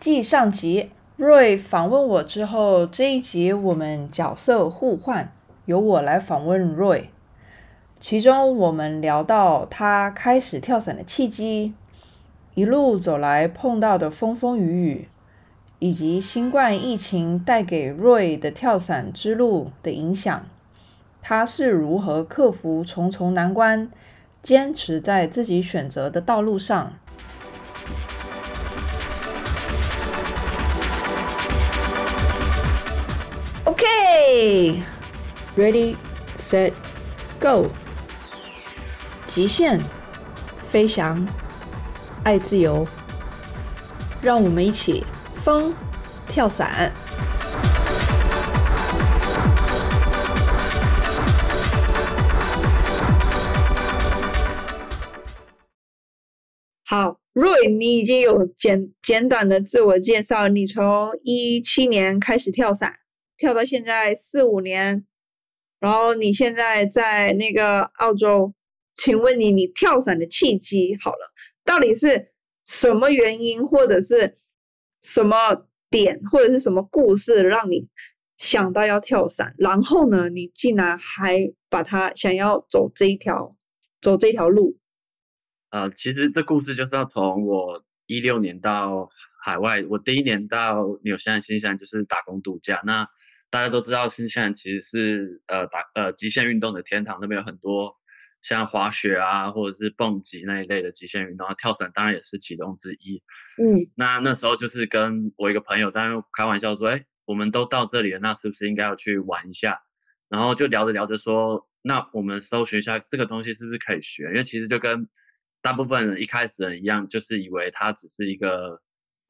继上集瑞访问我之后，这一集我们角色互换，由我来访问瑞。其中我们聊到他开始跳伞的契机，一路走来碰到的风风雨雨，以及新冠疫情带给瑞的跳伞之路的影响。他是如何克服重重难关，坚持在自己选择的道路上。OK，Ready, Set, Go。极限飞翔，爱自由，让我们一起疯跳伞。好，瑞，你已经有简简短的自我介绍。你从一七年开始跳伞，跳到现在四五年，然后你现在在那个澳洲。请问你，你跳伞的契机好了，到底是什么原因，或者是什么点，或者是什么故事，让你想到要跳伞？然后呢，你竟然还把它想要走这一条，走这条路？呃，其实这故事就是要从我一六年到海外，我第一年到纽西兰、新西兰就是打工度假。那大家都知道，新西兰其实是呃打呃极限运动的天堂，那边有很多。像滑雪啊，或者是蹦极那一类的极限运动，跳伞当然也是其中之一。嗯，那那时候就是跟我一个朋友在开玩笑说：“哎，我们都到这里了，那是不是应该要去玩一下？”然后就聊着聊着说：“那我们搜寻一下这个东西是不是可以学？因为其实就跟大部分人一开始人一样，就是以为它只是一个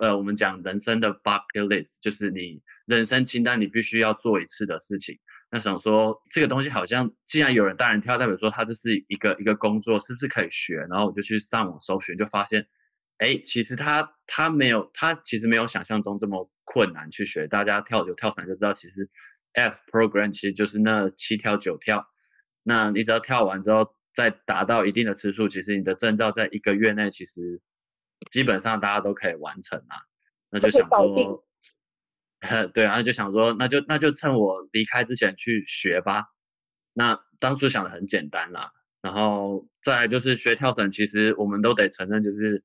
呃，我们讲人生的 bucket list，就是你人生清单你必须要做一次的事情。”那想说这个东西好像，既然有人带人跳，代表说他这是一个一个工作，是不是可以学？然后我就去上网搜寻，就发现，哎，其实他他没有，他其实没有想象中这么困难去学。大家跳就跳伞就知道，其实 F program 其实就是那七跳九跳。那你只要跳完之后，再达到一定的次数，其实你的证照在一个月内，其实基本上大家都可以完成啊。那就想说。对，然后就想说，那就那就趁我离开之前去学吧。那当初想的很简单啦，然后再来就是学跳绳，其实我们都得承认，就是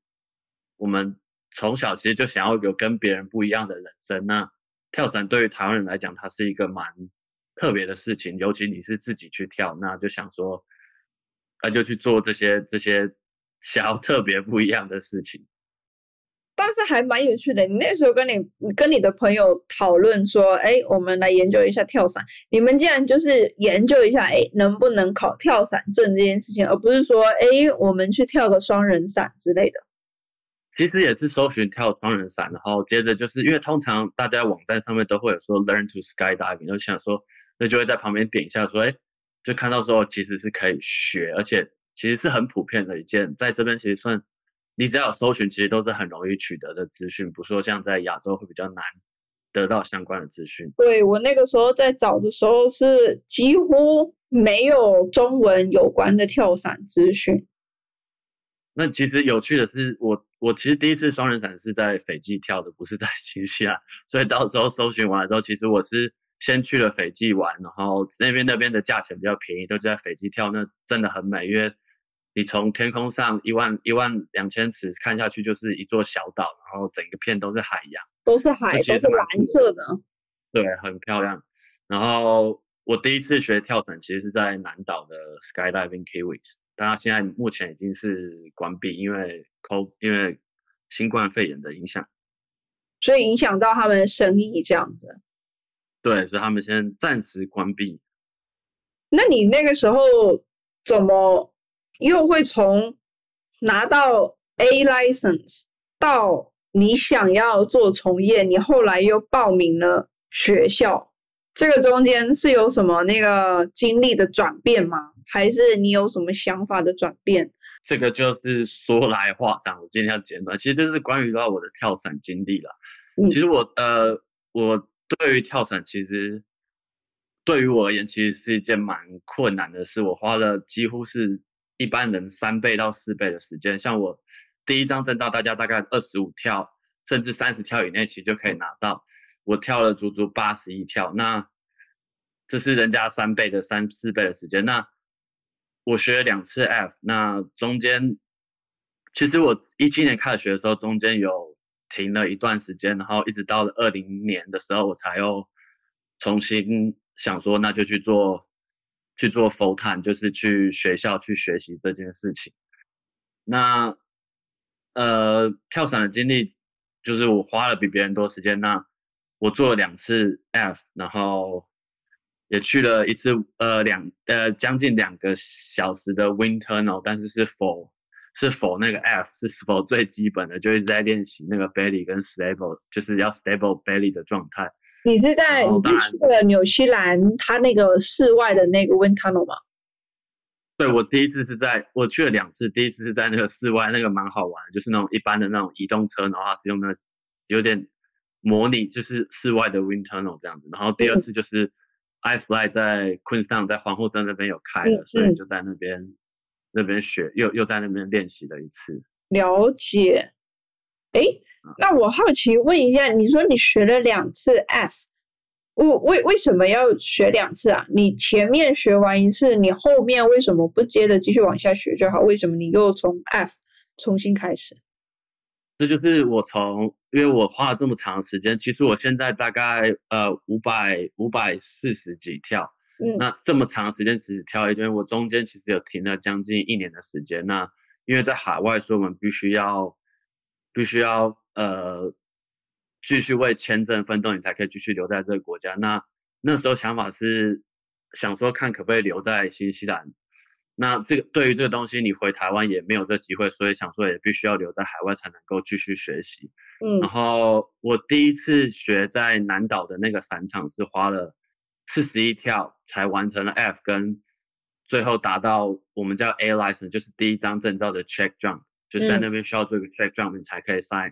我们从小其实就想要有跟别人不一样的人生。那跳绳对于台湾人来讲，它是一个蛮特别的事情，尤其你是自己去跳，那就想说，那就去做这些这些想要特别不一样的事情。但是还蛮有趣的，你那时候跟你跟你的朋友讨论说，哎，我们来研究一下跳伞。你们竟然就是研究一下，哎，能不能考跳伞证这件事情，而不是说，哎，我们去跳个双人伞之类的。其实也是搜寻跳双人伞，然后接着就是因为通常大家网站上面都会有说 learn to skydiving，就想说，那就会在旁边点一下说，哎，就看到说其实是可以学，而且其实是很普遍的一件，在这边其实算。你只要有搜寻，其实都是很容易取得的资讯，不说像在亚洲会比较难得到相关的资讯。对我那个时候在找的时候，是几乎没有中文有关的跳伞资讯。那其实有趣的是，我我其实第一次双人伞是在斐济跳的，不是在 新西兰。所以到时候搜寻完了之后，其实我是先去了斐济玩，然后那边那边的价钱比较便宜，都在斐济跳，那真的很美，因为。你从天空上一万一万两千尺看下去，就是一座小岛，然后整个片都是海洋，都是海，都是蓝色的，对，很漂亮。然后我第一次学跳伞，其实是在南岛的 Skydiving Kiwis，但它现在目前已经是关闭，因为 CO 因为新冠肺炎的影响，所以影响到他们的生意这样子。对，所以他们先暂时关闭。那你那个时候怎么？又会从拿到 A license 到你想要做从业，你后来又报名了学校，这个中间是有什么那个经历的转变吗？还是你有什么想法的转变？这个就是说来话长，我今天要简短，其实就是关于到我的跳伞经历了。其实我呃，我对于跳伞，其实对于我而言，其实是一件蛮困难的事，我花了几乎是。一般人三倍到四倍的时间，像我第一张证照，大家大概二十五跳，甚至三十跳以内，其实就可以拿到。我跳了足足八十一跳，那这是人家三倍的三四倍的时间。那我学了两次 F，那中间其实我一七年开始学的时候，中间有停了一段时间，然后一直到了二零年的时候，我才又重新想说，那就去做去做 full time，就是去学校去学习这件事情。那呃，跳伞的经历就是我花了比别人多时间。那我做了两次 F，然后也去了一次呃两呃将近两个小时的 Wind Tunnel，但是是否是否那个 F 是否最基本的，就一直在练习那个 belly 跟 stable，就是要 stable belly 的状态。你是在你去了纽西兰，它那个室外的那个 Wind Tunnel 吗？对，我第一次是在我去了两次，第一次是在那个室外，那个蛮好玩，就是那种一般的那种移动车，然后它是用那有点模拟，就是室外的 wind tunnel 这样子。然后第二次就是 iFly 在 Queenstown 在皇后镇那边有开了，所以就在那边那边学，又又在那边练习了一次。了解。哎，那我好奇问一下，你说你学了两次 F。为为为什么要学两次啊？你前面学完一次，你后面为什么不接着继续往下学就好？为什么你又从 F 重新开始？这就是我从，因为我花了这么长时间，其实我现在大概呃五百五百四十几跳，嗯，那这么长时间其实跳一圈，我中间其实有停了将近一年的时间。那因为在海外，所以我们必须要必须要呃。继续为签证奋斗，你才可以继续留在这个国家。那那时候想法是想说，看可不可以留在新西兰。那这个对于这个东西，你回台湾也没有这机会，所以想说也必须要留在海外才能够继续学习。嗯，然后我第一次学在南岛的那个散场是花了四十一跳才完成了 F，跟最后达到我们叫 A license，就是第一张证照的 check jump，就是在那边需要做一个 check jump，你才可以 sign。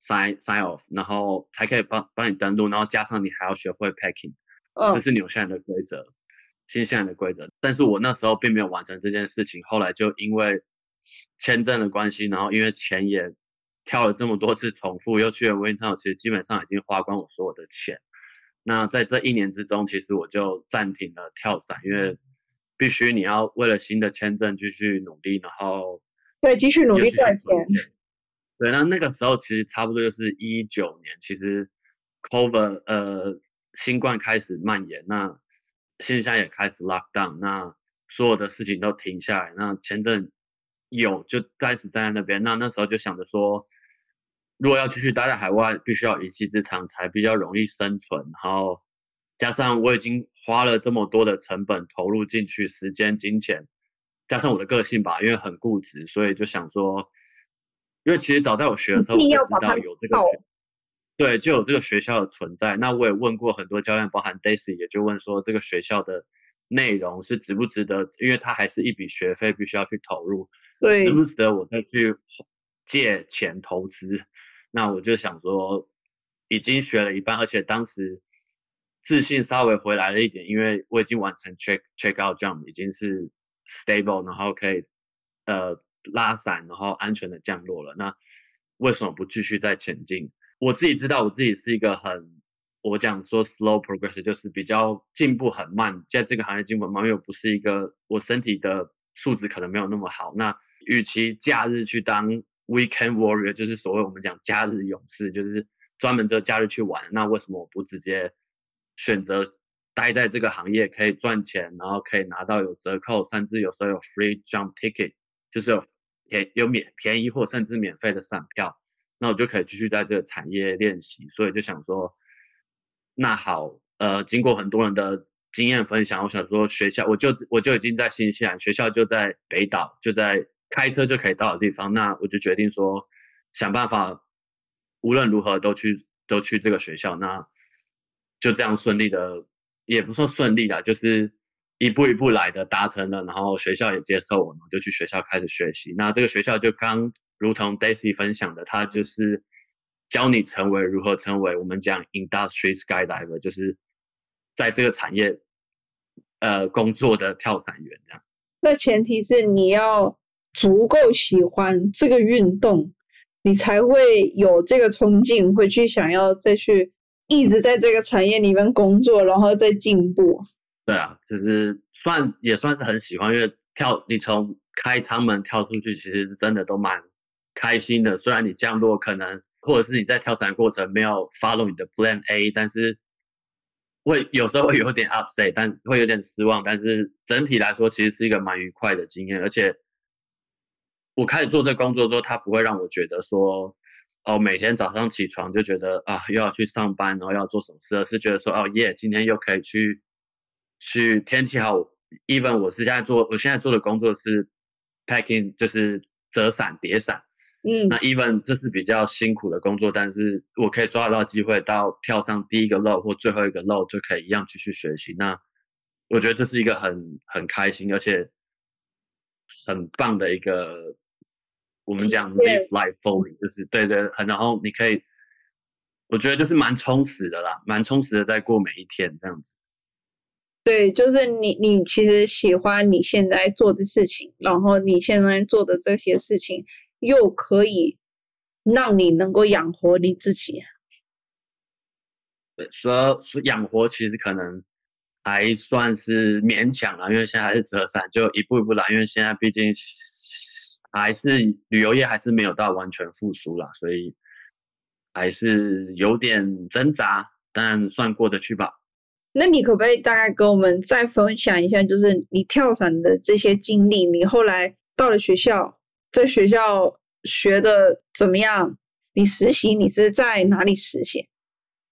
sign sign off，然后才可以帮帮你登录，然后加上你还要学会 packing，这是纽西兰的规则，新西兰的规则。但是我那时候并没有完成这件事情，后来就因为签证的关系，然后因为钱也跳了这么多次重复，又去了 Winter，其实基本上已经花光我所有的钱。那在这一年之中，其实我就暂停了跳伞，因为必须你要为了新的签证继续努力，然后对继续努力赚钱。对，那那个时候其实差不多就是一九年，其实 COVID 呃新冠开始蔓延，那线下也开始 lock down，那所有的事情都停下来，那签证有就暂时站在那边，那那时候就想着说，如果要继续待在海外，必须要一技之长才比较容易生存，然后加上我已经花了这么多的成本投入进去，时间、金钱，加上我的个性吧，因为很固执，所以就想说。因为其实早在我学的时候，我就知道有这个，对，就有这个学校的存在。那我也问过很多教练，包含 Daisy，也就问说这个学校的内容是值不值得？因为它还是一笔学费，必须要去投入，对，值不值得我再去借钱投资？那我就想说，已经学了一半，而且当时自信稍微回来了一点，因为我已经完成 check check out jump，已经是 stable，然后可以呃。拉伞，然后安全的降落了。那为什么不继续再前进？我自己知道，我自己是一个很，我讲说 slow progress，就是比较进步很慢，在这个行业进步慢，因为不是一个我身体的素质可能没有那么好。那与其假日去当 weekend warrior，就是所谓我们讲假日勇士，就是专门这假日去玩。那为什么我不直接选择待在这个行业，可以赚钱，然后可以拿到有折扣，甚至有时候有 free jump ticket，就是有。便有免便宜或甚至免费的散票，那我就可以继续在这个产业练习。所以就想说，那好，呃，经过很多人的经验分享，我想说学校，我就我就已经在新西兰，学校就在北岛，就在开车就可以到的地方。那我就决定说，想办法无论如何都去都去这个学校。那就这样顺利的，也不算顺利啦，就是。一步一步来的，达成了，然后学校也接受我们，就去学校开始学习。那这个学校就刚如同 Daisy 分享的，它就是教你成为如何成为我们讲 industry skydiver，就是在这个产业呃工作的跳伞员这样。那前提是你要足够喜欢这个运动，你才会有这个冲劲，会去想要再去一直在这个产业里面工作，然后再进步。对啊，就是算也算是很喜欢，因为跳你从开舱门跳出去，其实真的都蛮开心的。虽然你降落可能，或者是你在跳伞过程没有 follow 你的 Plan A，但是会有时候会有点 upset，但会有点失望。但是整体来说，其实是一个蛮愉快的经验。而且我开始做这工作之后，它不会让我觉得说，哦，每天早上起床就觉得啊又要去上班，然后要做什么事，而是觉得说，哦耶，今天又可以去。去天气好，even 我是现在做，我现在做的工作是 packing，就是折伞叠伞。嗯，那 even 这是比较辛苦的工作，但是我可以抓得到机会到跳上第一个 low 或最后一个 low 就可以一样继续学习。那我觉得这是一个很很开心而且很棒的一个，我们讲 live life fully，就是对对，很然后你可以，我觉得就是蛮充实的啦，蛮充实的在过每一天这样子。对，就是你，你其实喜欢你现在做的事情，然后你现在做的这些事情又可以让你能够养活你自己。对，说说养活其实可能还算是勉强了，因为现在还是折伞，就一步一步来。因为现在毕竟还是旅游业还是没有到完全复苏啦，所以还是有点挣扎，但算过得去吧。那你可不可以大概跟我们再分享一下，就是你跳伞的这些经历？你后来到了学校，在学校学的怎么样？你实习你是在哪里实习？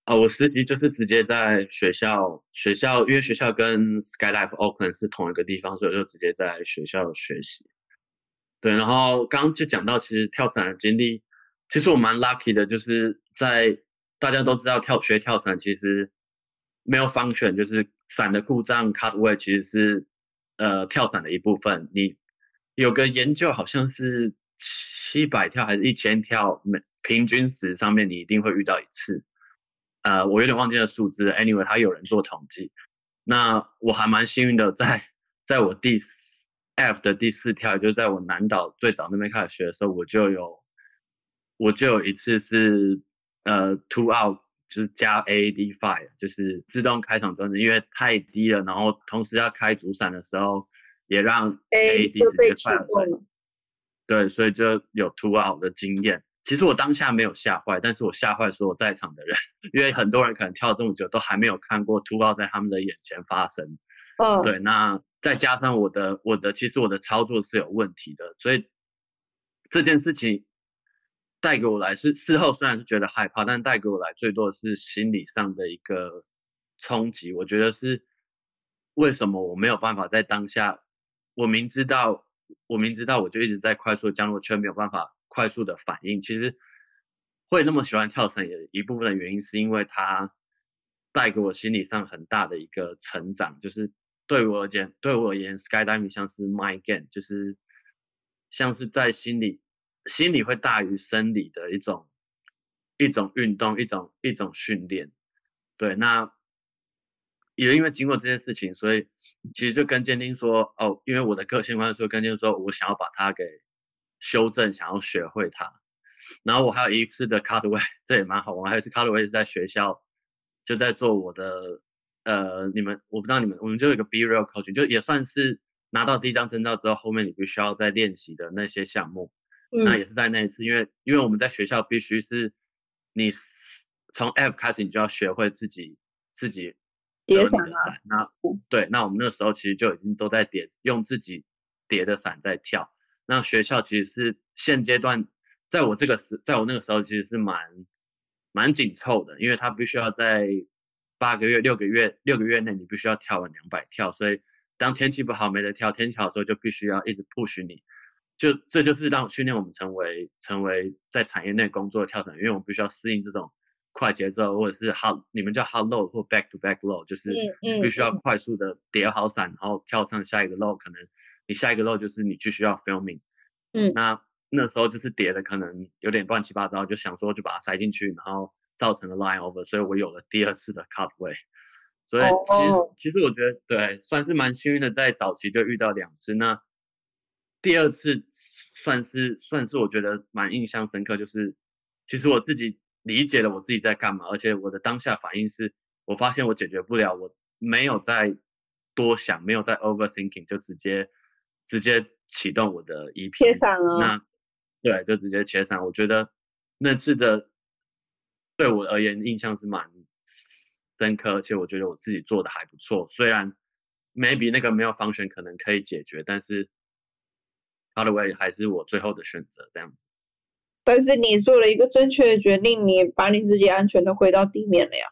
啊，我实习就是直接在学校，学校因为学校跟 Skylife Oakland 是同一个地方，所以就直接在学校学习。对，然后刚刚就讲到，其实跳伞的经历，其实我蛮 lucky 的，就是在大家都知道跳学跳伞，其实。没有 function，就是伞的故障 cutaway 其实是呃跳伞的一部分。你有个研究好像是七百跳还是一千跳，每平均值上面你一定会遇到一次。呃，我有点忘记了数字。Anyway，他有人做统计。那我还蛮幸运的，在在我第四 F 的第四跳，就是在我南岛最早那边开始学的时候，我就有我就有一次是呃 two out。就是加 AAD five，就是自动开场装置，因为太低了，然后同时要开主伞的时候，也让 AAD 直接坏了。对，所以就有 two out 的经验。其实我当下没有吓坏，但是我吓坏所有在场的人，因为很多人可能跳这么久都还没有看过 two out 在他们的眼前发生。嗯，对，那再加上我的我的其实我的操作是有问题的，所以这件事情。带给我来是事后虽然是觉得害怕，但带给我来最多的是心理上的一个冲击。我觉得是为什么我没有办法在当下，我明知道我明知道我就一直在快速降落，却没有办法快速的反应。其实会那么喜欢跳绳，也一部分的原因是因为它带给我心理上很大的一个成长。就是对我而言，对我而言，skydiving 像是 my game，就是像是在心里。心理会大于生理的一种一种运动，一种一种训练。对，那也因为经过这件事情，所以其实就跟鉴定说，哦，因为我的个性关系，说跟鉴定说我想要把它给修正，想要学会它。然后我还有一次的 cutaway，这也蛮好玩。还有一次 cutaway 是在学校，就在做我的呃，你们我不知道你们，我们就有一个 be real coaching，就也算是拿到第一张证照之后，后面你必须要再练习的那些项目。那也是在那一次，因为因为我们在学校必须是，你从 F 开始，你就要学会自己自己叠伞那对，那我们那个时候其实就已经都在叠，用自己叠的伞在跳。那学校其实是现阶段，在我这个时，在我那个时候其实是蛮蛮紧凑的，因为他必须要在八个月、六个月、六个月内，你必须要跳完两百跳。所以当天气不好没得跳，天气好的时候就必须要一直 push 你。就这就是让训练我们成为成为在产业内工作的跳伞，因为我们必须要适应这种快节奏，或者是 hot 你们叫 hot low 或 back to back low，就是必须要快速的叠好伞，然后跳上下一个 low，可能你下一个 low 就是你继续要 filming，嗯，那那时候就是叠的可能有点乱七八糟，就想说就把它塞进去，然后造成了 line over，所以我有了第二次的 cutaway，所以其实其实我觉得对算是蛮幸运的，在早期就遇到两次那。第二次算是算是我觉得蛮印象深刻，就是其实我自己理解了我自己在干嘛，而且我的当下反应是，我发现我解决不了，我没有再多想，没有再 overthinking，就直接直接启动我的 EP，切散了。那对，就直接切散。我觉得那次的对我而言印象是蛮深刻，而且我觉得我自己做的还不错。虽然 maybe 那个没有方选可能可以解决，但是 other way 还是我最后的选择这样子。但是你做了一个正确的决定，你把你自己安全的回到地面了呀。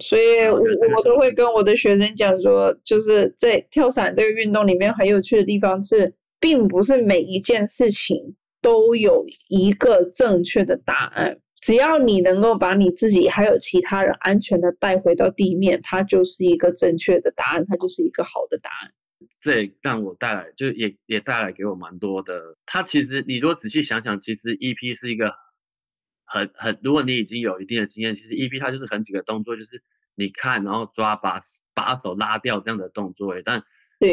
所以我我都会跟我的学生讲说，就是在跳伞这个运动里面很有趣的地方是，并不是每一件事情都有一个正确的答案。只要你能够把你自己还有其他人安全的带回到地面，它就是一个正确的答案，它就是一个好的答案。这也让我带来，就也也带来给我蛮多的。它其实你如果仔细想想，其实 EP 是一个很很，如果你已经有一定的经验，其实 EP 它就是很几个动作，就是你看，然后抓把把手拉掉这样的动作。但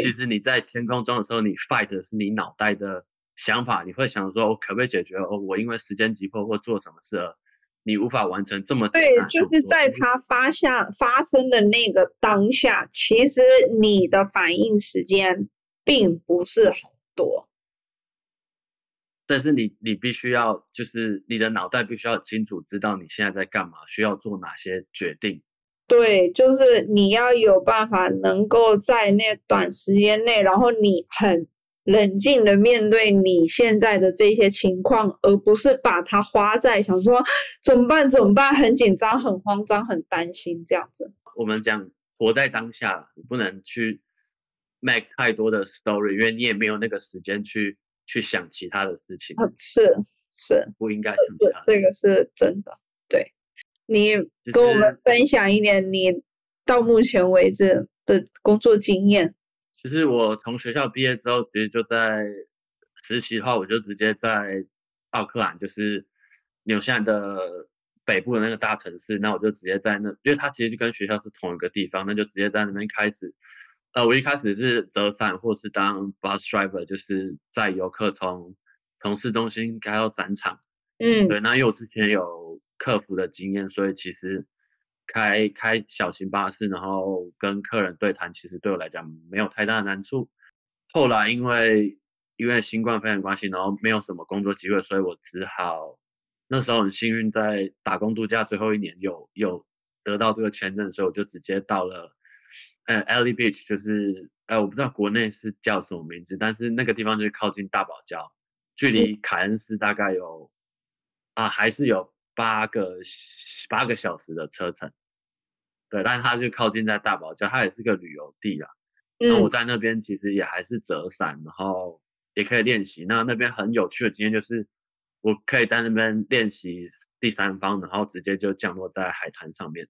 其实你在天空中的时候，你 fight 的是你脑袋的。想法你会想说，我可不可以解决？哦，我因为时间急迫或做什么事，你无法完成这么对，就是在它发下发生的那个当下，其实你的反应时间并不是很多，但是你你必须要，就是你的脑袋必须要清楚知道你现在在干嘛，需要做哪些决定。对，就是你要有办法能够在那短时间内，然后你很。冷静的面对你现在的这些情况，而不是把它花在想说怎么办怎么办，很紧张、很慌张、很担心这样子。我们讲活在当下，你不能去 make 太多的 story，因为你也没有那个时间去去想其他的事情。是是，不应该想这个是真的。对，你跟我们分享一点你到目前为止的工作经验。就是我从学校毕业之后，其实就在实习的话，我就直接在奥克兰，就是纽西兰的北部的那个大城市。那我就直接在那，因为它其实就跟学校是同一个地方，那就直接在那边开始。呃，我一开始是折伞，或是当 bus driver，就是在游客从从市中心开到伞场。嗯，对。那因为我之前有客服的经验，所以其实。开开小型巴士，然后跟客人对谈，其实对我来讲没有太大的难处。后来因为因为新冠肺炎关系，然后没有什么工作机会，所以我只好那时候很幸运，在打工度假最后一年有有得到这个签证，所以我就直接到了呃 Ellie Beach，就是呃我不知道国内是叫什么名字，但是那个地方就是靠近大堡礁，距离凯恩斯大概有啊还是有。八个八个小时的车程，对，但是它就靠近在大堡礁，它也是个旅游地啦。那我在那边其实也还是折伞，然后也可以练习。那那边很有趣的经验就是，我可以在那边练习第三方，然后直接就降落在海滩上面。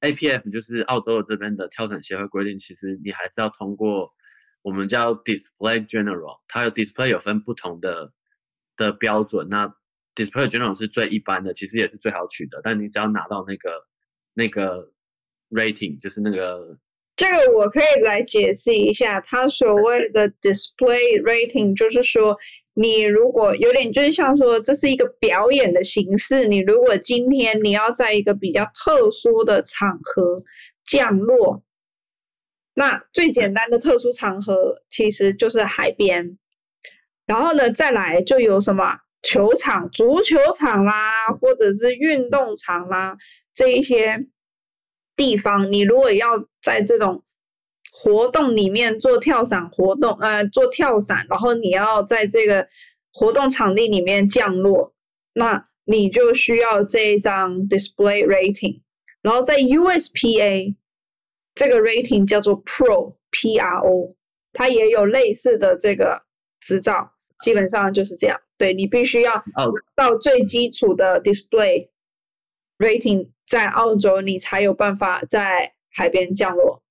APF 就是澳洲的这边的跳伞协会规定，其实你还是要通过我们叫 Display General，它有 Display 有分不同的的标准，那。Display General 是最一般的，其实也是最好取得。但你只要拿到那个那个 rating，就是那个这个我可以来解释一下，它所谓的 Display rating，就是说你如果有点就是像说这是一个表演的形式，你如果今天你要在一个比较特殊的场合降落，那最简单的特殊场合其实就是海边，然后呢再来就有什么？球场、足球场啦，或者是运动场啦，这一些地方，你如果要在这种活动里面做跳伞活动，呃，做跳伞，然后你要在这个活动场地里面降落，那你就需要这一张 display rating，然后在 USPA 这个 rating 叫做 Pro P R O，它也有类似的这个执照，基本上就是这样。对你必须要到最基础的 display rating，在澳洲你才有办法在海边降落。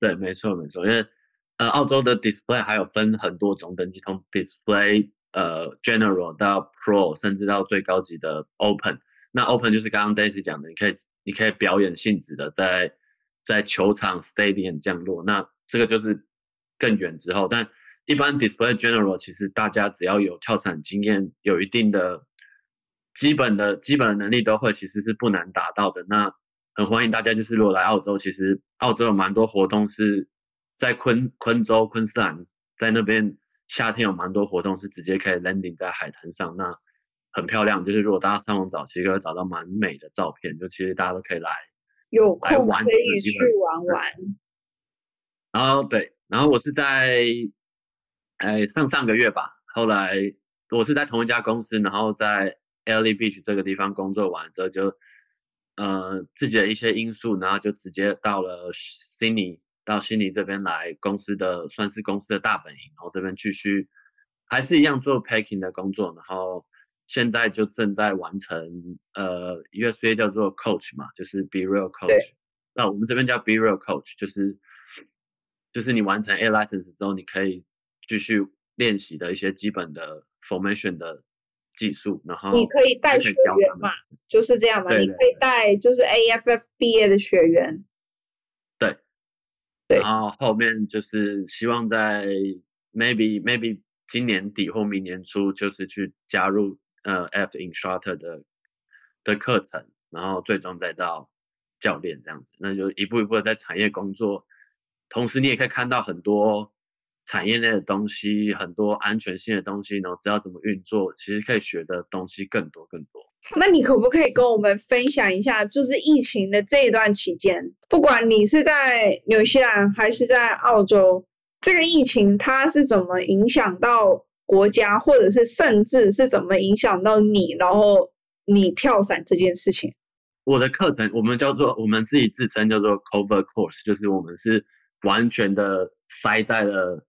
对，没错没错，因为呃，澳洲的 display 还有分很多种等级，从 display 呃 general 到 pro，甚至到最高级的 open。那 open 就是刚刚 Daisy 讲的，你可以你可以表演性质的在在球场 stadium 降落。那这个就是更远之后，但一般 display general 其实大家只要有跳伞经验，有一定的基本的基本的能力都会，其实是不难达到的。那很欢迎大家，就是如果来澳洲，其实澳洲有蛮多活动是在昆昆州、昆士兰，在那边夏天有蛮多活动是直接可以 landing 在海滩上，那很漂亮。就是如果大家上网找，其实可以找到蛮美的照片，就其实大家都可以来。有空可以去玩玩。然后对，然后我是在，哎上上个月吧，后来我是在同一家公司，然后在 Ellie Beach 这个地方工作完之后，就呃自己的一些因素，然后就直接到了悉尼，到悉尼这边来公司的算是公司的大本营，然后这边继续还是一样做 packing 的工作，然后。现在就正在完成，呃，USB 叫做 Coach 嘛，就是 Be Real Coach。那我们这边叫 Be Real Coach，就是就是你完成 A license 之后，你可以继续练习的一些基本的 formation 的技术，然后你可以带学员嘛，就是这样嘛，你可以带就是 AFF 毕业的学员。对，对。然后后面就是希望在 maybe maybe 今年底或明年初，就是去加入。呃，F instructor 的的课程，然后最终再到教练这样子，那就一步一步的在产业工作，同时你也可以看到很多产业内的东西，很多安全性的东西，然后知道怎么运作，其实可以学的东西更多更多。那你可不可以跟我们分享一下，就是疫情的这一段期间，不管你是在纽西兰还是在澳洲，这个疫情它是怎么影响到？国家，或者是甚至是怎么影响到你，然后你跳伞这件事情。我的课程，我们叫做我们自己自称叫做 cover course，就是我们是完全的塞在了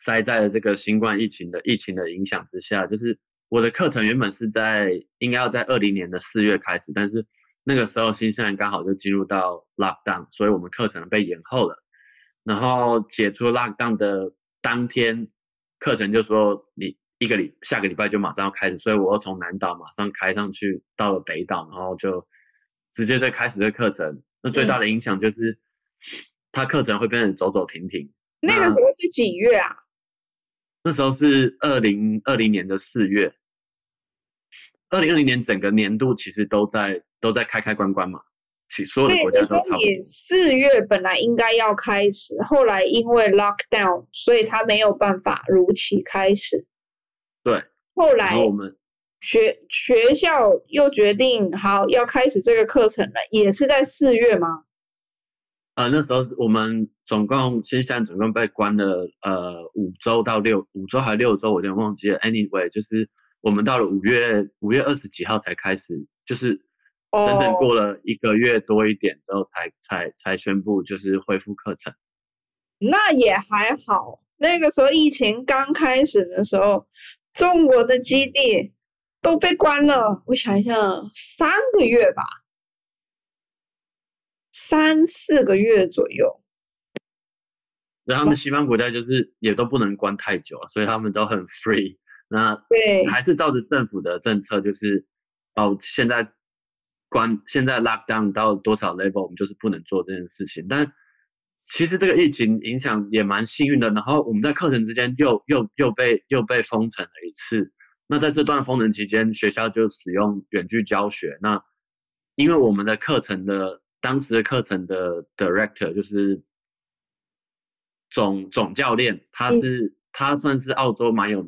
塞在了这个新冠疫情的疫情的影响之下。就是我的课程原本是在应该要在二零年的四月开始，但是那个时候新西兰刚好就进入到 lockdown，所以我们课程被延后了。然后解除 lockdown 的当天。课程就说你一个礼下个礼拜就马上要开始，所以我又从南岛马上开上去到了北岛，然后就直接在开始这课程。那最大的影响就是，它课程会变成走走停停。那个时候是几月啊？那时候是二零二零年的四月。二零二零年整个年度其实都在都在开开关关嘛。所有的国家都差不多。四月本来应该要开始，后来因为 lockdown，所以他没有办法如期开始。对。后来我们学学校又决定好要开始这个课程了，也是在四月吗？呃，那时候我们总共线下总共被关了呃五周到六五周还六周，我有点忘记了。Anyway，就是我们到了五月五月二十几号才开始，就是。整整过了一个月多一点之后，才才才宣布就是恢复课程。那也还好，那个时候疫情刚开始的时候，中国的基地都被关了。我想一下，三个月吧，三四个月左右。那他们西方国家就是也都不能关太久，所以他们都很 free。那对，还是照着政府的政策，就是哦，现在。关现在 lock down 到多少 level，我们就是不能做这件事情。但其实这个疫情影响也蛮幸运的。然后我们在课程之间又又又被又被封城了一次。那在这段封城期间，学校就使用远距教学。那因为我们的课程的当时的课程的 director 就是总总教练，他是他算是澳洲蛮有，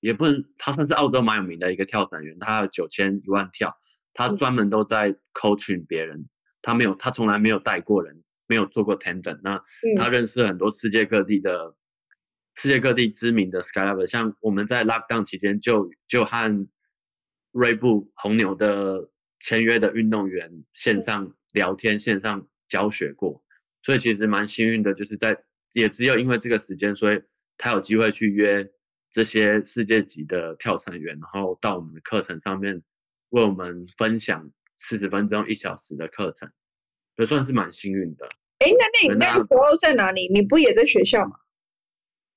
也不能他算是澳洲蛮有名的一个跳伞员，他有九千一万跳。他专门都在 coaching 别人，他没有，他从来没有带过人，没有做过 tandem。那他认识很多世界各地的、世界各地知名的 skydiver，像我们在 lockdown 期间就就和锐步红牛的签约的运动员线上聊天、线上教学过，所以其实蛮幸运的，就是在也只有因为这个时间，所以他有机会去约这些世界级的跳伞员，然后到我们的课程上面。为我们分享四十分钟、一小时的课程，也算是蛮幸运的。哎，那那你那个时候在哪里？你不也在学校吗？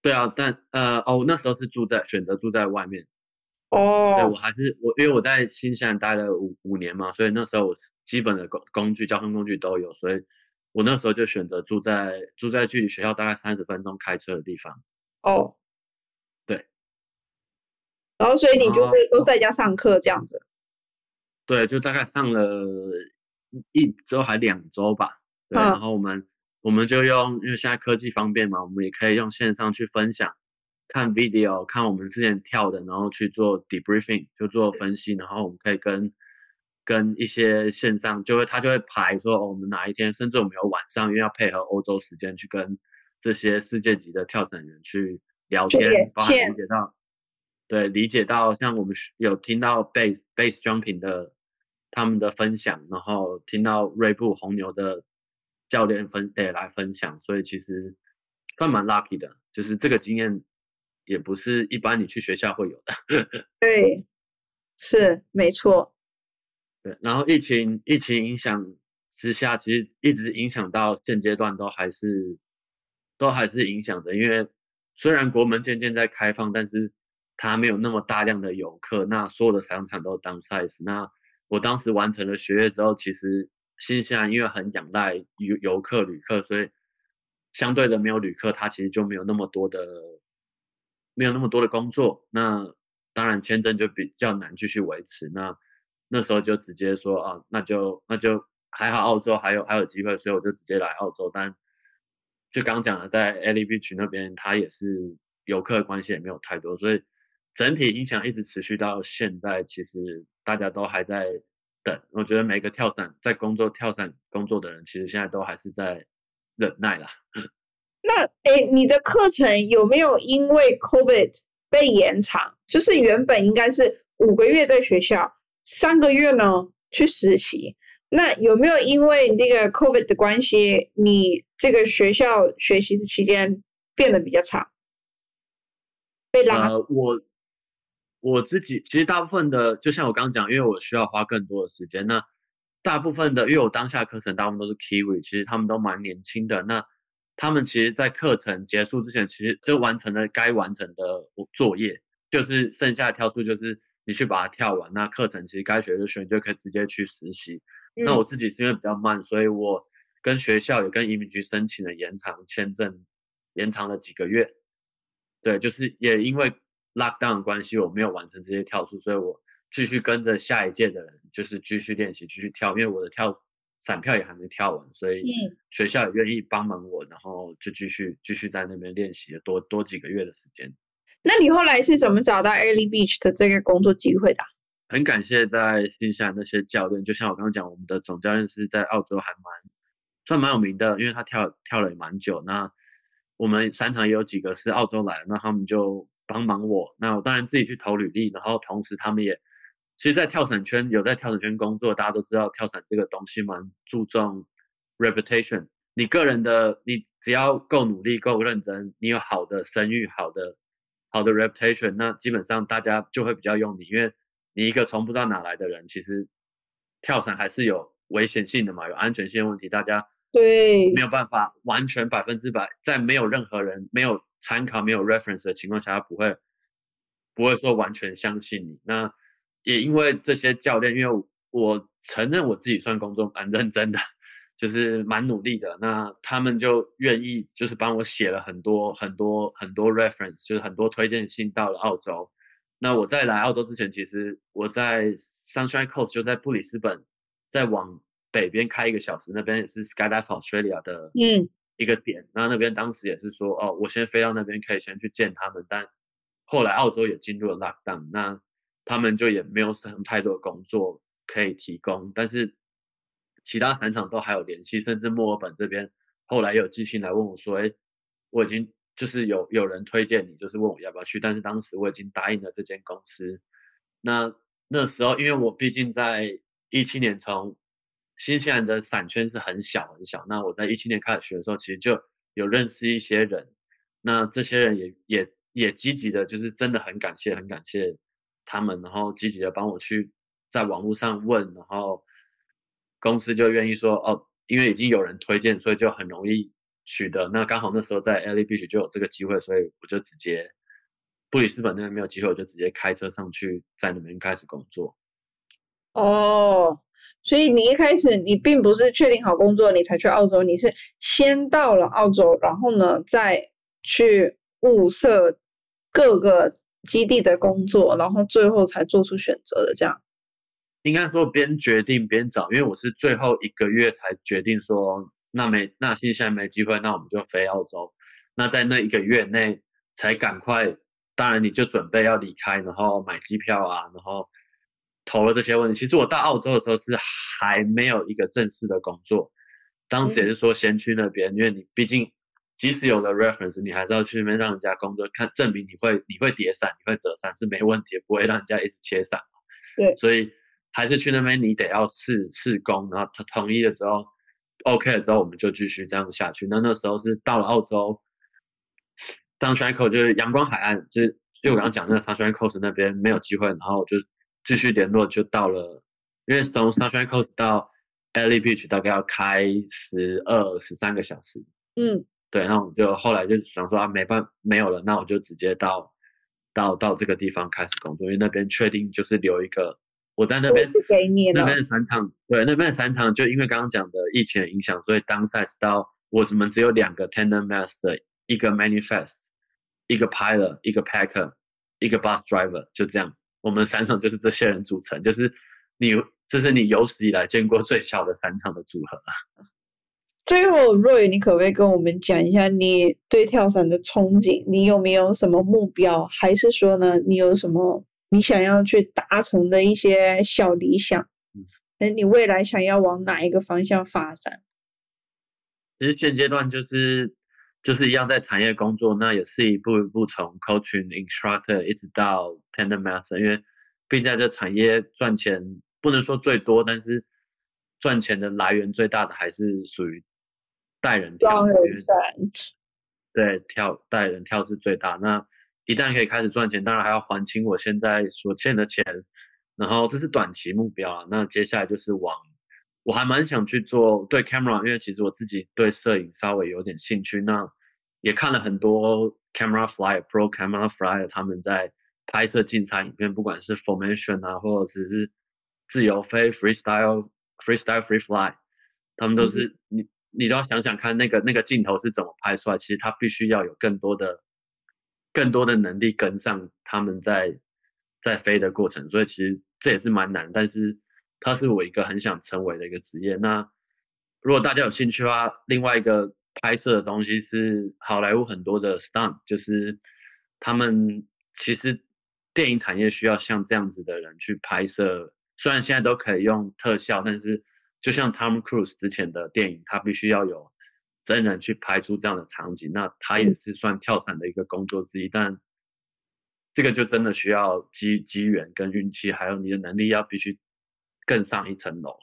对啊，但呃哦，那时候是住在选择住在外面。哦，对我还是我，因为我在新西兰待了五五年嘛，所以那时候我基本的工工具、交通工具都有，所以我那时候就选择住在住在距离学校大概三十分钟开车的地方。哦，对然后所以你就哦会都在家上课这样子。对，就大概上了一周还两周吧。对，嗯然后我们我们就用，因为现在科技方便嘛，我们也可以用线上去分享，看 video，看我们之前跳的，然后去做 debriefing，就做分析，然后我们可以跟跟一些线上，就会他就会排说、哦我们哪一天，甚至我们有晚上，因为要配合欧洲时间去跟这些世界级的跳伞员去聊天去连，包含理解到。对，理解到像我们有听到 base base jumping 的他们的分享，然后听到锐步红牛的教练分也来分享，所以其实算蛮 lucky 的，就是这个经验也不是一般你去学校会有的。对，是没错。对，然后疫情疫情影响之下，其实一直影响到现阶段都还是都还是影响的，因为虽然国门渐渐在开放，但是它没有那么大量的游客，那所有的商场都 downsize。那我当时完成了学业之后，其实新西兰因为很仰赖游游客旅客，所以相对的没有旅客，它其实就没有那么多的没有那么多的工作。那当然签证就比较难继续维持。那那时候就直接说啊，那就那就还好，澳洲还有还有机会，所以我就直接来澳洲。但就刚讲的，在 a l i Beach 那边，他也是游客的关系也没有太多，所以整体影响一直持续到现在。其实大家都还在等，我觉得每个跳伞在工作跳伞工作的人，其实现在都还是在忍耐啦。那诶，你的课程有没有因为 COVID 被延长？就是原本应该是五个月在学校，三个月呢去实习。那有没有因为那个 COVID 的关系，你这个学校学习的期间变得比较长，被拉？呃，我我自己其实大部分的，就像我刚刚讲，因为我需要花更多的时间。那大部分的，因为我当下课程大部分都是 Kiwi，其实他们都蛮年轻的。那他们其实，在课程结束之前，其实就完成了该完成的作业，就是剩下的跳数就是你去把它跳完。那课程其实该学就学，你就可以直接去实习。那嗯我自己是因为比较慢，所以我跟学校也跟移民局申请了延长签证，延长了几个月。对，就是也因为 lockdown 的关系，我没有完成这些跳数，所以我继续跟着下一届的人，就是继续练习，继续跳。因为我的跳伞票也还没跳完，所以嗯学校也愿意帮忙我，然后就继续继续在那边练习多多几个月的时间。那你后来是怎么找到 Early Beach 的这个工作机会的啊？很感谢在新西兰那些教练，就像我刚刚讲，我们的总教练是在澳洲还蛮算蛮有名的，因为他跳跳了也蛮久。那我们三场也有几个是澳洲来的，那他们就帮忙我。那我当然自己去投履历，然后同时他们也其实，在跳伞圈有在跳伞圈工作，大家都知道跳伞这个东西蛮注重 reputation。你个人的，你只要够努力、够认真，你有好的声誉、好的好的 reputation，那基本上大家就会比较用你，因为你一个从不知道哪来的人，其实跳伞还是有危险性的嘛，有安全性问题，大家对没有办法完全百分之百，在没有任何人、没有参考、没有 reference 的情况下，他不会不会说完全相信你。那也因为这些教练，因为我我承认我自己算工作蛮认真的，就是蛮努力的。那他们就愿意就是帮我写了很多很多很多 reference，就是很多推荐信到了澳洲。那我在来澳洲之前，其实我在 Sunshine Coast 就在布里斯本，再往北边开一个小时，那边也是 Skydive Australia 的嗯一个点。那那边当时也是说，哦，我先飞到那边可以先去见他们，但后来澳洲也进入了 lockdown，那他们就也没有什么太多的工作可以提供，但是其他散场都还有联系，甚至墨尔本这边后来有寄信来问我说，哎，我已经就是有有人推荐你，就是问我要不要去，但是当时我已经答应了这间公司。那那时候因为我毕竟在一七年从新西兰的散圈是很小很小，那我在一七年开始学的时候，其实就有认识一些人，那这些人也也也积极的，就是真的很感谢很感谢他们，然后积极的帮我去在网络上问，然后公司就愿意说哦，因为已经有人推荐，所以就很容易取得。那刚好那时候在 LA Beach 就有这个机会，所以我就直接布里斯本那边没有机会，我就直接开车上去，在那边开始工作。哦，所以你一开始你并不是确定好工作你才去澳洲，你是先到了澳洲，然后呢再去物色各个基地的工作，然后最后才做出选择的这样。应该说边决定边找，因为我是最后一个月才决定说，那没那现在没机会，那我们就飞澳洲。那在那一个月内才赶快，当然你就准备要离开，然后买机票啊，然后投了这些问题。其实我到澳洲的时候是还没有一个正式的工作，当时也是说先去那边，因为你毕竟即使有了 reference，你还是要去那边让人家工作，看证明你会你会叠伞，你会折伞是没问题，不会让人家一直切伞。对，所以。还是去那边，你得要试试工，然后他同意了之后，OK 了之后，我们就继续这样下去。那那时候是到了澳洲，Sunshine Coast 就是阳光海岸，就是就我刚刚讲那个 Sunshine Coast 那边没有机会，然后就继续联络，就到了，因为从 Sunshine Coast 到 Ellie Beach 大概要开十二十三个小时。嗯，对，那我就后来就想说啊，没办没有了，那我就直接到到到这个地方开始工作，因为那边确定就是留一个。我在那边，那边的散场，对，那边的散场就因为刚刚讲的疫情的影响，所以当赛事到我们只有两个 tender master，一个 manifest，一个 pilot，一个 packer，一个 bus driver，就这样，我们散场就是这些人组成，就是你，这是你有史以来见过最小的散场的组合啊。最后若雨你可不可以跟我们讲一下你对跳伞的憧憬？你有没有什么目标？还是说呢，你有什么？你想要去达成的一些小理想，哎，你未来想要往哪一个方向发展？其实现阶段就是就是一样在产业工作，那也是一步一步从 coaching instructor 一直到 tender master，因为并在这产业赚钱不能说最多，但是赚钱的来源最大的还是属于带人跳。对，跳带人跳是最大。那一旦可以开始赚钱，当然还要还清我现在所欠的钱，然后这是短期目标啊。那接下来就是往，我还蛮想去做对 camera，因为其实我自己对摄影稍微有点兴趣。那也看了很多 camera flyer pro camera flyer 他们在拍摄竞赛影片，不管是 formation 啊，或者只是自由飞 freestyle freestyle free fly，他们都是你你都要想想看那个那个镜头是怎么拍出来，其实它必须要有更多的。更多的能力跟上他们在在飞的过程，所以其实这也是蛮难，但是它是我一个很想成为的一个职业。那如果大家有兴趣的话，另外一个拍摄的东西是好莱坞很多的 stunt，就是他们其实电影产业需要像这样子的人去拍摄。虽然现在都可以用特效，但是就像 Tom Cruise 之前的电影，他必须要有。真人去拍出这样的场景，那他也是算跳伞的一个工作之一，但这个就真的需要机机缘跟运气，还有你的能力要必须更上一层楼。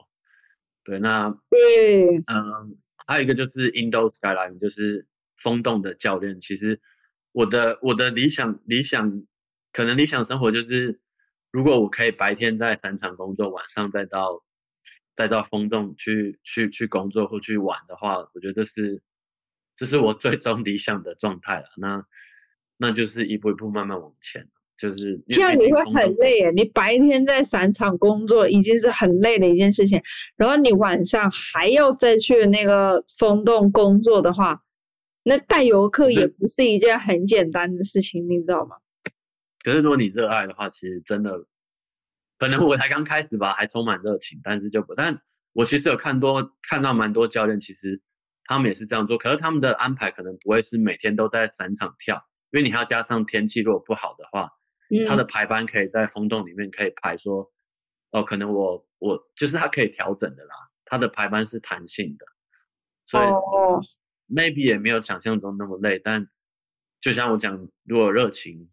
对，那对，嗯，还有一个就是 Indo Skyline，就是风洞的教练。其实我的我的理想理想可能理想生活就是，如果我可以白天在山场工作，晚上再到。再到风洞去去去工作或去玩的话，我觉得这是这是我最终理想的状态了。那那就是一步一步慢慢往前，就是这样你会很累耶。你白天在伞场工作已经是很累的一件事情，然后你晚上还要再去那个风洞工作的话，那带游客也不是一件很简单的事情，你知道吗？可是如果你热爱的话，其实真的。可能我才刚开始吧，还充满热情，但是就不，但我其实有看多看到蛮多教练，其实他们也是这样做，可是他们的安排可能不会是每天都在散场跳，因为你还要加上天气如果不好的话，他的排班可以在风洞里面可以排说，哦，可能我我就是他可以调整的啦，他的排班是弹性的，所以哦 maybe 也没有想象中那么累，但就像我讲，如果热情，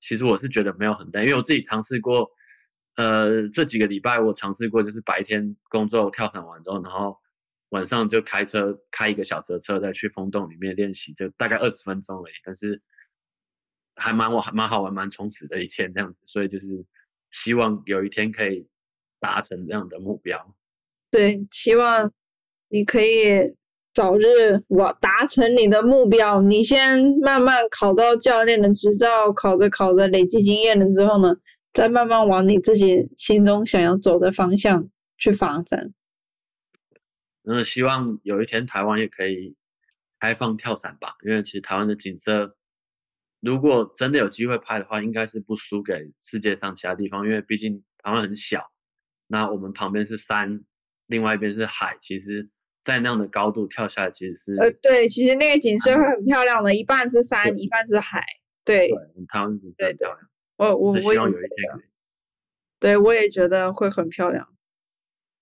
其实我是觉得没有很累，因为我自己尝试过。呃，这几个礼拜我尝试过，就是白天工作跳伞完之后，然后晚上就开车开一个小时的车再去风洞里面练习，就大概二十分钟而已。但是还蛮我还蛮好玩、蛮充实的一天这样子，所以就是希望有一天可以达成这样的目标。对，希望你可以早日我达成你的目标。你先慢慢考到教练的执照，考着考着累积经验了之后呢？再慢慢往你自己心中想要走的方向去发展。嗯，希望有一天台湾也可以开放跳伞吧，因为其实台湾的景色如果真的有机会拍的话，应该是不输给世界上其他地方，因为毕竟台湾很小，那我们旁边是山，另外一边是海，其实，在那样的高度跳下来，其实是呃，对，其实那个景色会很漂亮的，一半是山，一半是海，对，对，台湾景色很漂亮。我我我希望有一天。对，我也觉得会很漂亮。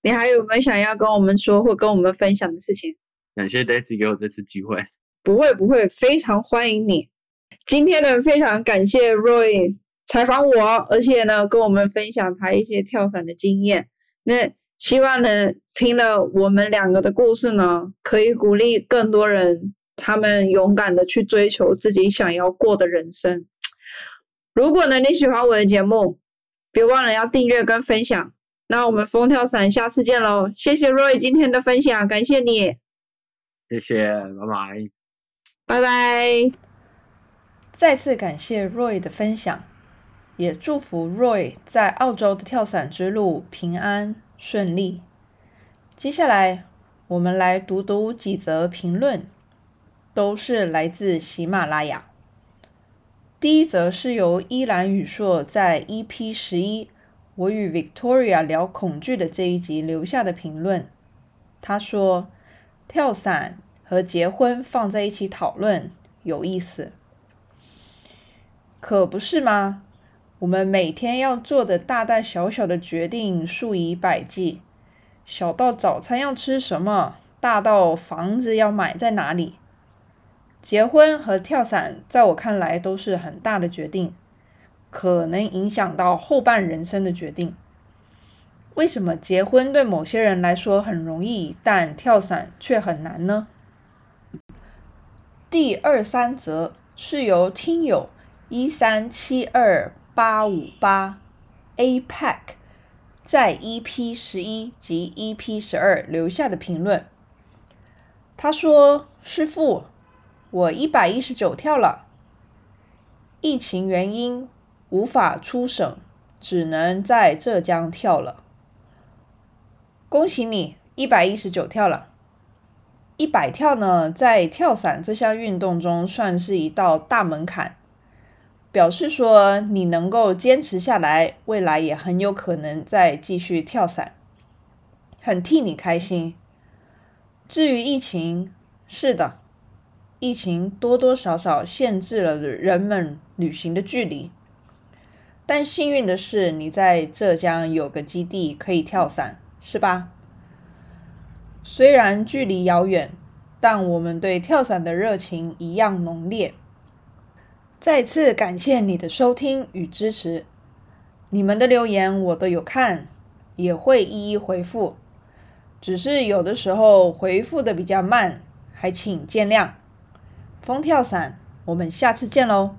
你还有没有想要跟我们说或跟我们分享的事情？感谢 Daisy 给我这次机会。不会不会，非常欢迎你。今天呢，非常感谢 Roy 采访我，而且呢，跟我们分享他一些跳伞的经验。那希望呢，听了我们两个的故事呢，可以鼓励更多人，他们勇敢的去追求自己想要过的人生。如果呢你喜欢我的节目，别忘了要订阅跟分享。那我们风跳伞下次见喽！谢谢 Roy 今天的分享，感谢你，谢谢，拜拜，拜拜。再次感谢 Roy 的分享，也祝福 Roy 在澳洲的跳伞之路平安顺利。接下来我们来读读几则评论，都是来自喜马拉雅。第一则是由依兰宇硕在 EP 十一。我与 Victoria 聊恐惧的这一集留下的评论，他说：“跳伞和结婚放在一起讨论有意思，可不是吗？我们每天要做的大大小小的决定数以百计，小到早餐要吃什么，大到房子要买在哪里。结婚和跳伞在我看来都是很大的决定。”可能影响到后半人生的决定。为什么结婚对某些人来说很容易，但跳伞却很难呢？第二三则是由听友一三七二八五八 APEC 在 EP 十一及 EP 十二留下的评论。他说：“师傅，我一百一十九跳了，疫情原因。”无法出省，只能在浙江跳了。恭喜你，一百一十九跳了。一百跳呢，在跳伞这项运动中算是一道大门槛，表示说你能够坚持下来，未来也很有可能再继续跳伞，很替你开心。至于疫情，是的，疫情多多少少限制了人们旅行的距离。但幸运的是，你在浙江有个基地可以跳伞，是吧？虽然距离遥远，但我们对跳伞的热情一样浓烈。再次感谢你的收听与支持，你们的留言我都有看，也会一一回复，只是有的时候回复的比较慢，还请见谅。风跳伞，我们下次见喽！